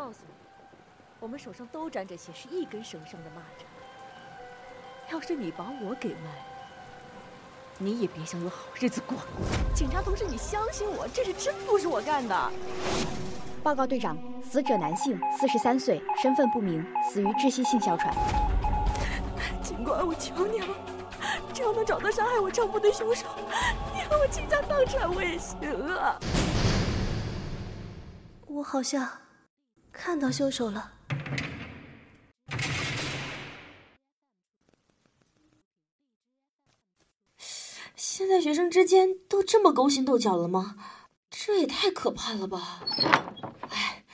告诉你，我们手上都沾着血，是一根绳上的蚂蚱。要是你把我给卖了，你也别想有好日子过。警察同志，你相信我，这事真不是我干的。报告队长，死者男性，四十三岁，身份不明，死于窒息性哮喘。警官，我求你了，只要能找到杀害我丈夫的凶手，你让我倾家荡产我也行啊！我好像看到凶手了。现在学生之间都这么勾心斗角了吗？这也太可怕了吧！哎，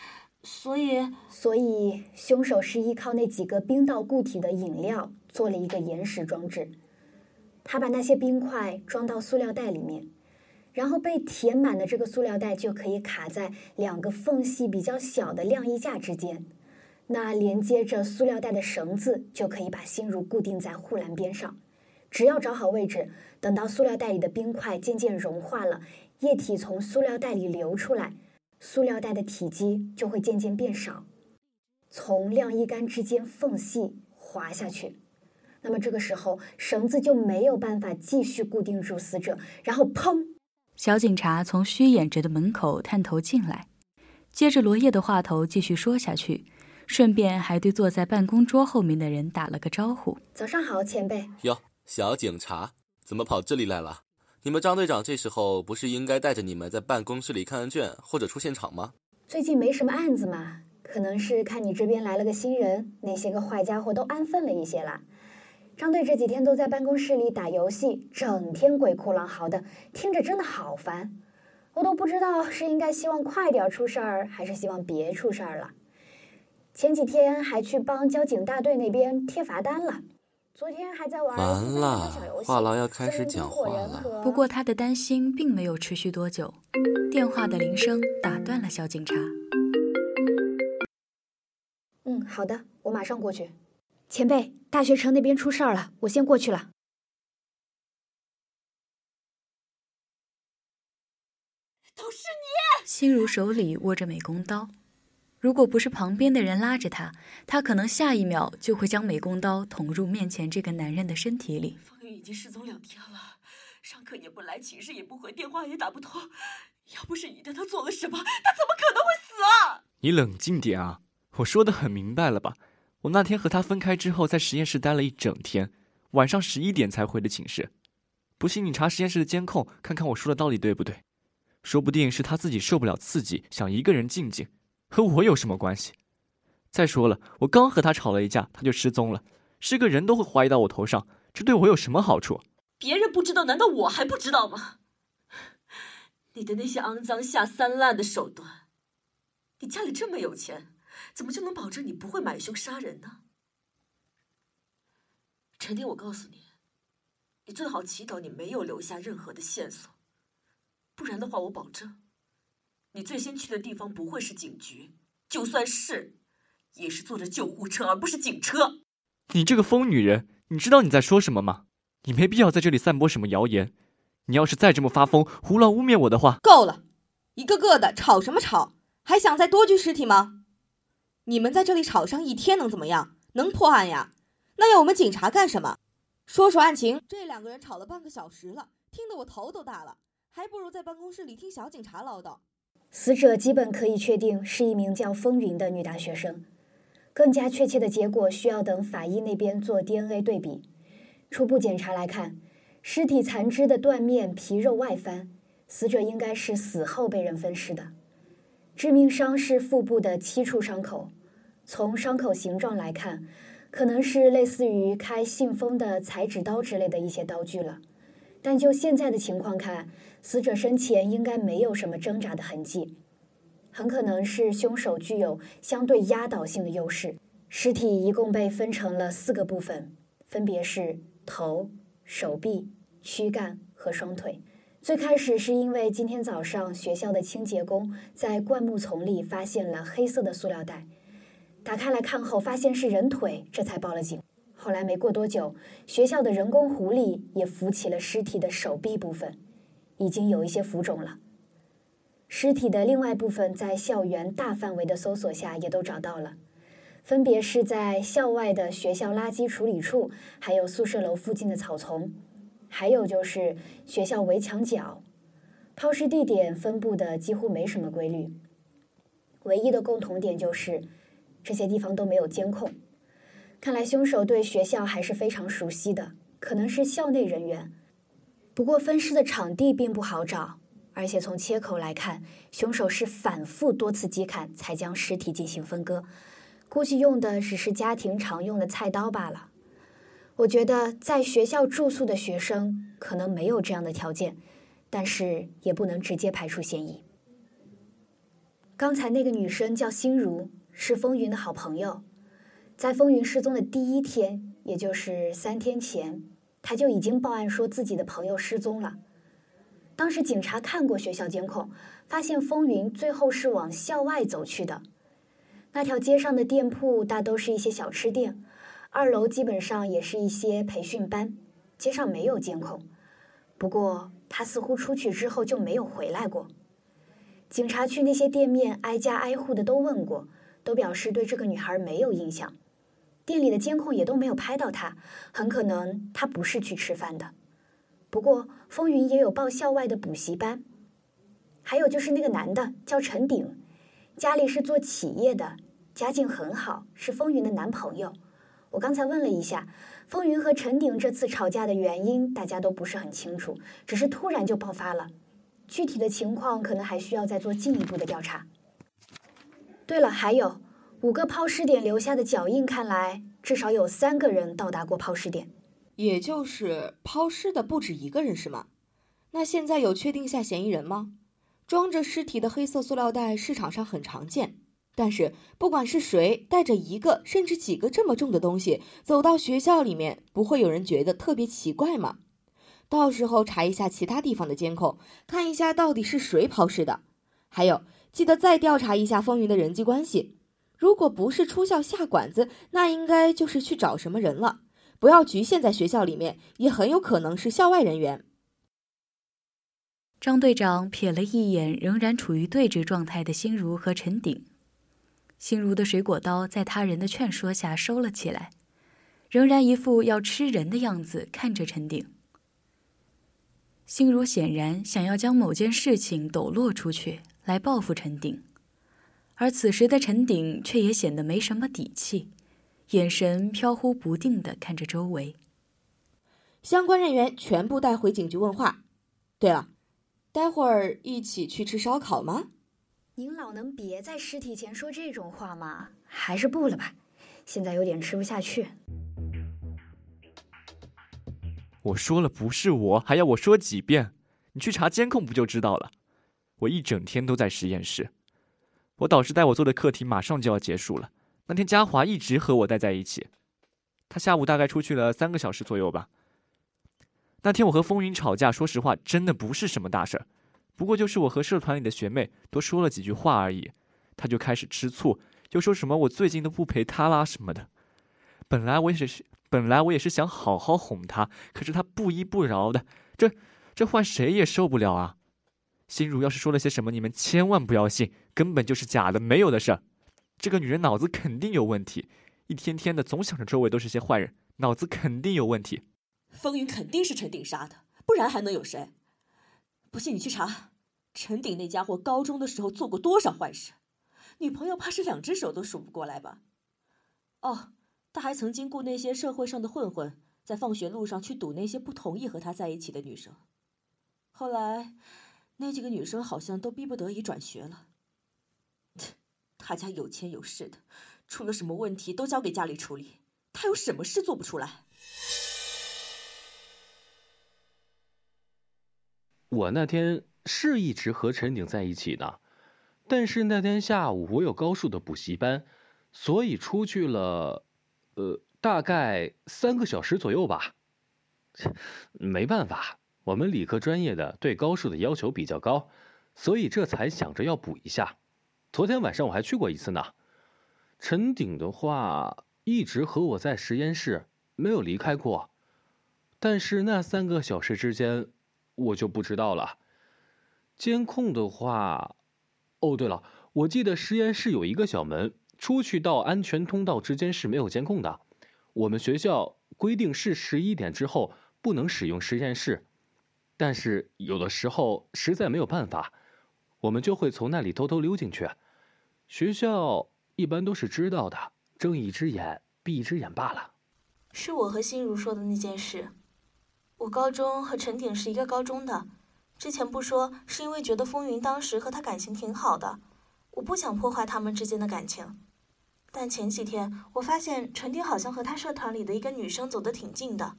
所以，所以凶手是依靠那几个冰到固体的饮料做了一个延时装置。他把那些冰块装到塑料袋里面，然后被填满的这个塑料袋就可以卡在两个缝隙比较小的晾衣架之间。那连接着塑料袋的绳子就可以把心如固定在护栏边上。只要找好位置，等到塑料袋里的冰块渐渐融化了，液体从塑料袋里流出来，塑料袋的体积就会渐渐变少，从晾衣杆之间缝隙滑下去。那么这个时候，绳子就没有办法继续固定住死者，然后砰！小警察从虚掩着的门口探头进来，接着罗烨的话头继续说下去，顺便还对坐在办公桌后面的人打了个招呼：“早上好，前辈。”哟。小警察怎么跑这里来了？你们张队长这时候不是应该带着你们在办公室里看案卷或者出现场吗？最近没什么案子嘛，可能是看你这边来了个新人，那些个坏家伙都安分了一些啦。张队这几天都在办公室里打游戏，整天鬼哭狼嚎的，听着真的好烦。我都不知道是应该希望快点出事儿，还是希望别出事儿了。前几天还去帮交警大队那边贴罚单了。昨天还在玩完了，话痨要开始讲话了。不过他的担心并没有持续多久，电话的铃声打断了小警察。嗯，好的，我马上过去。前辈，大学城那边出事儿了，我先过去了。都是你！心如手里握着美工刀。如果不是旁边的人拉着他，他可能下一秒就会将美工刀捅入面前这个男人的身体里。方宇已经失踪两天了，上课也不来，寝室也不回，电话也打不通。要不是你对他做了什么，他怎么可能会死啊？你冷静点啊！我说的很明白了吧？我那天和他分开之后，在实验室待了一整天，晚上十一点才回的寝室。不信你查实验室的监控，看看我说的到底对不对？说不定是他自己受不了刺激，想一个人静静。和我有什么关系？再说了，我刚和他吵了一架，他就失踪了，是个人都会怀疑到我头上，这对我有什么好处？别人不知道，难道我还不知道吗？你的那些肮脏下三滥的手段，你家里这么有钱，怎么就能保证你不会买凶杀人呢？陈婷，我告诉你，你最好祈祷你没有留下任何的线索，不然的话，我保证。你最先去的地方不会是警局，就算是，也是坐着救护车，而不是警车。你这个疯女人，你知道你在说什么吗？你没必要在这里散播什么谣言。你要是再这么发疯，胡乱污蔑我的话，够了！一个个的吵什么吵？还想再多具尸体吗？你们在这里吵上一天能怎么样？能破案呀？那要我们警察干什么？说说案情。这两个人吵了半个小时了，听得我头都大了，还不如在办公室里听小警察唠叨。死者基本可以确定是一名叫风云的女大学生，更加确切的结果需要等法医那边做 DNA 对比。初步检查来看，尸体残肢的断面、皮肉外翻，死者应该是死后被人分尸的。致命伤是腹部的七处伤口，从伤口形状来看，可能是类似于开信封的裁纸刀之类的一些刀具了。但就现在的情况看，死者生前应该没有什么挣扎的痕迹，很可能是凶手具有相对压倒性的优势。尸体一共被分成了四个部分，分别是头、手臂、躯干和双腿。最开始是因为今天早上学校的清洁工在灌木丛里发现了黑色的塑料袋，打开来看后发现是人腿，这才报了警。后来没过多久，学校的人工湖里也浮起了尸体的手臂部分。已经有一些浮肿了。尸体的另外部分在校园大范围的搜索下也都找到了，分别是在校外的学校垃圾处理处，还有宿舍楼附近的草丛，还有就是学校围墙角。抛尸地点分布的几乎没什么规律，唯一的共同点就是这些地方都没有监控。看来凶手对学校还是非常熟悉的，可能是校内人员。不过分尸的场地并不好找，而且从切口来看，凶手是反复多次击砍才将尸体进行分割，估计用的只是家庭常用的菜刀罢了。我觉得在学校住宿的学生可能没有这样的条件。但是也不能直接排除嫌疑。刚才那个女生叫心如，是风云的好朋友。在风云失踪的第一天，也就是三天前，他就已经报案说自己的朋友失踪了。当时警察看过学校监控，发现风云最后是往校外走去的。那条街上的店铺大都是一些小吃店，二楼基本上也是一些培训班，街上没有监控。不过。他似乎出去之后就没有回来过。警察去那些店面挨家挨户的都问过，都表示对这个女孩没有印象。店里的监控也都没有拍到她，很可能她不是去吃饭的。不过风云也有报校外的补习班。还有就是那个男的叫陈鼎，家里是做企业的，家境很好，是风云的男朋友。我刚才问了一下。风云和陈鼎这次吵架的原因，大家都不是很清楚，只是突然就爆发了。具体的情况可能还需要再做进一步的调查。对了，还有五个抛尸点留下的脚印，看来至少有三个人到达过抛尸点，也就是抛尸的不止一个人，是吗？那现在有确定下嫌疑人吗？装着尸体的黑色塑料袋市场上很常见。但是，不管是谁带着一个甚至几个这么重的东西走到学校里面，不会有人觉得特别奇怪吗？到时候查一下其他地方的监控，看一下到底是谁抛尸的。还有，记得再调查一下风云的人际关系。如果不是出校下馆子，那应该就是去找什么人了。不要局限在学校里面，也很有可能是校外人员。张队长瞥了一眼仍然处于对峙状态的心如和陈鼎。心如的水果刀在他人的劝说下收了起来，仍然一副要吃人的样子看着陈鼎。心如显然想要将某件事情抖落出去来报复陈鼎，而此时的陈鼎却也显得没什么底气，眼神飘忽不定的看着周围。相关人员全部带回警局问话。对了，待会儿一起去吃烧烤吗？您老能别在尸体前说这种话吗？还是不了吧，现在有点吃不下去。我说了不是我，还要我说几遍？你去查监控不就知道了？我一整天都在实验室，我导师带我做的课题马上就要结束了。那天嘉华一直和我待在一起，他下午大概出去了三个小时左右吧。那天我和风云吵架，说实话，真的不是什么大事儿。不过就是我和社团里的学妹多说了几句话而已，他就开始吃醋，又说什么我最近都不陪他啦什么的。本来我也是，本来我也是想好好哄他，可是他不依不饶的，这这换谁也受不了啊！心如要是说了些什么，你们千万不要信，根本就是假的，没有的事儿。这个女人脑子肯定有问题，一天天的总想着周围都是些坏人，脑子肯定有问题。风云肯定是陈鼎杀的，不然还能有谁？不信你去查，陈鼎那家伙高中的时候做过多少坏事，女朋友怕是两只手都数不过来吧？哦，他还曾经雇那些社会上的混混，在放学路上去堵那些不同意和他在一起的女生。后来，那几个女生好像都逼不得已转学了。他家有钱有势的，出了什么问题都交给家里处理，他有什么事做不出来？我那天是一直和陈景在一起的，但是那天下午我有高数的补习班，所以出去了，呃，大概三个小时左右吧。没办法，我们理科专业的对高数的要求比较高，所以这才想着要补一下。昨天晚上我还去过一次呢。陈鼎的话一直和我在实验室，没有离开过，但是那三个小时之间。我就不知道了。监控的话，哦，对了，我记得实验室有一个小门，出去到安全通道之间是没有监控的。我们学校规定是十一点之后不能使用实验室，但是有的时候实在没有办法，我们就会从那里偷偷溜进去。学校一般都是知道的，睁一只眼闭一只眼罢了。是我和心如说的那件事。我高中和陈鼎是一个高中的，之前不说是因为觉得风云当时和他感情挺好的，我不想破坏他们之间的感情。但前几天我发现陈鼎好像和他社团里的一个女生走得挺近的，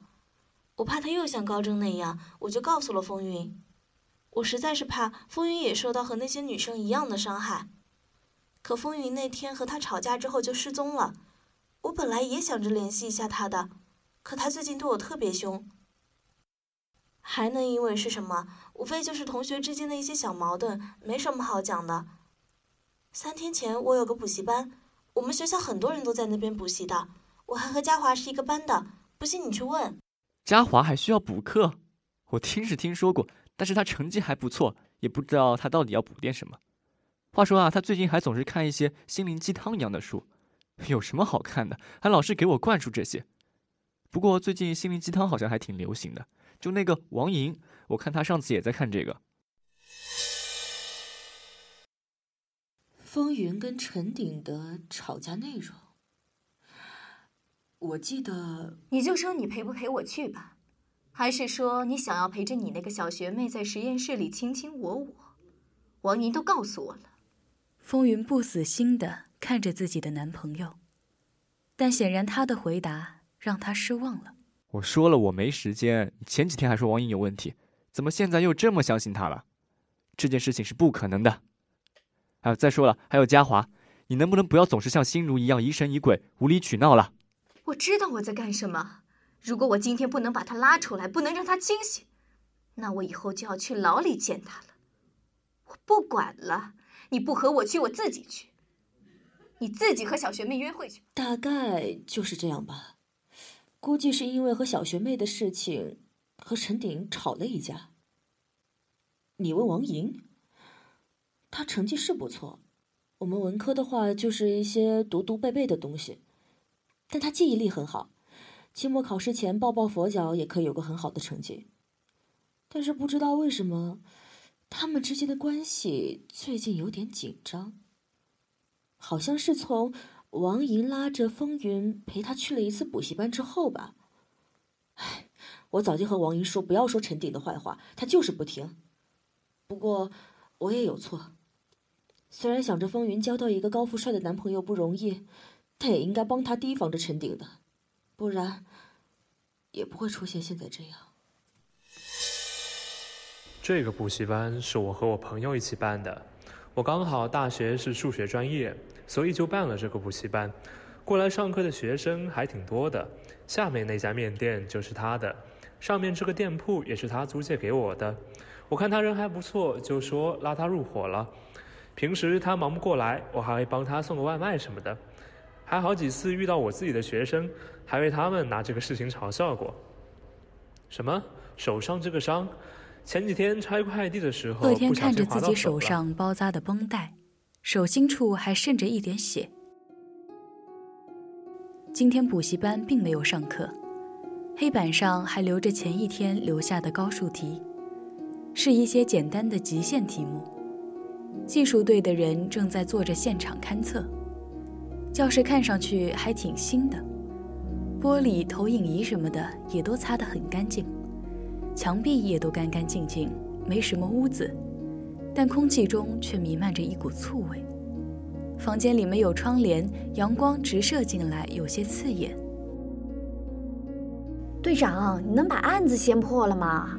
我怕他又像高中那样，我就告诉了风云。我实在是怕风云也受到和那些女生一样的伤害。可风云那天和他吵架之后就失踪了，我本来也想着联系一下他的，可他最近对我特别凶。还能因为是什么？无非就是同学之间的一些小矛盾，没什么好讲的。三天前我有个补习班，我们学校很多人都在那边补习的，我还和嘉华是一个班的。不信你去问。嘉华还需要补课？我听是听说过，但是他成绩还不错，也不知道他到底要补点什么。话说啊，他最近还总是看一些心灵鸡汤一样的书，有什么好看的？还老是给我灌输这些。不过最近心灵鸡汤好像还挺流行的。就那个王莹，我看他上次也在看这个。风云跟陈鼎的吵架内容，我记得你就说你陪不陪我去吧，还是说你想要陪着你那个小学妹在实验室里卿卿我我？王莹都告诉我了。风云不死心的看着自己的男朋友，但显然他的回答让他失望了。我说了我没时间，前几天还说王莹有问题，怎么现在又这么相信他了？这件事情是不可能的。还有再说了，还有嘉华，你能不能不要总是像心如一样疑神疑鬼、无理取闹了？我知道我在干什么。如果我今天不能把他拉出来，不能让他清醒，那我以后就要去牢里见他了。我不管了，你不和我去，我自己去。你自己和小学妹约会去。大概就是这样吧。估计是因为和小学妹的事情，和陈鼎吵了一架。你问王莹，她成绩是不错，我们文科的话就是一些读读背背的东西，但他记忆力很好，期末考试前抱抱佛脚也可以有个很好的成绩。但是不知道为什么，他们之间的关系最近有点紧张，好像是从。王莹拉着风云陪他去了一次补习班之后吧，唉，我早就和王莹说不要说陈鼎的坏话，他就是不听。不过我也有错，虽然想着风云交到一个高富帅的男朋友不容易，他也应该帮他提防着陈鼎的，不然也不会出现现在这样。这个补习班是我和我朋友一起办的，我刚好大学是数学专业。所以就办了这个补习班，过来上课的学生还挺多的。下面那家面店就是他的，上面这个店铺也是他租借给我的。我看他人还不错，就说拉他入伙了。平时他忙不过来，我还会帮他送个外卖什么的。还好几次遇到我自己的学生，还为他们拿这个事情嘲笑过。什么？手上这个伤？前几天拆快递的时候，乐天看着自己手上包扎的绷带。手心处还渗着一点血。今天补习班并没有上课，黑板上还留着前一天留下的高数题，是一些简单的极限题目。技术队的人正在做着现场勘测。教室看上去还挺新的，玻璃、投影仪什么的也都擦得很干净，墙壁也都干干净净，没什么污渍。但空气中却弥漫着一股醋味。房间里没有窗帘，阳光直射进来，有些刺眼。队长，你能把案子先破了吗？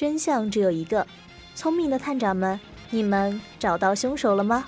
真相只有一个，聪明的探长们，你们找到凶手了吗？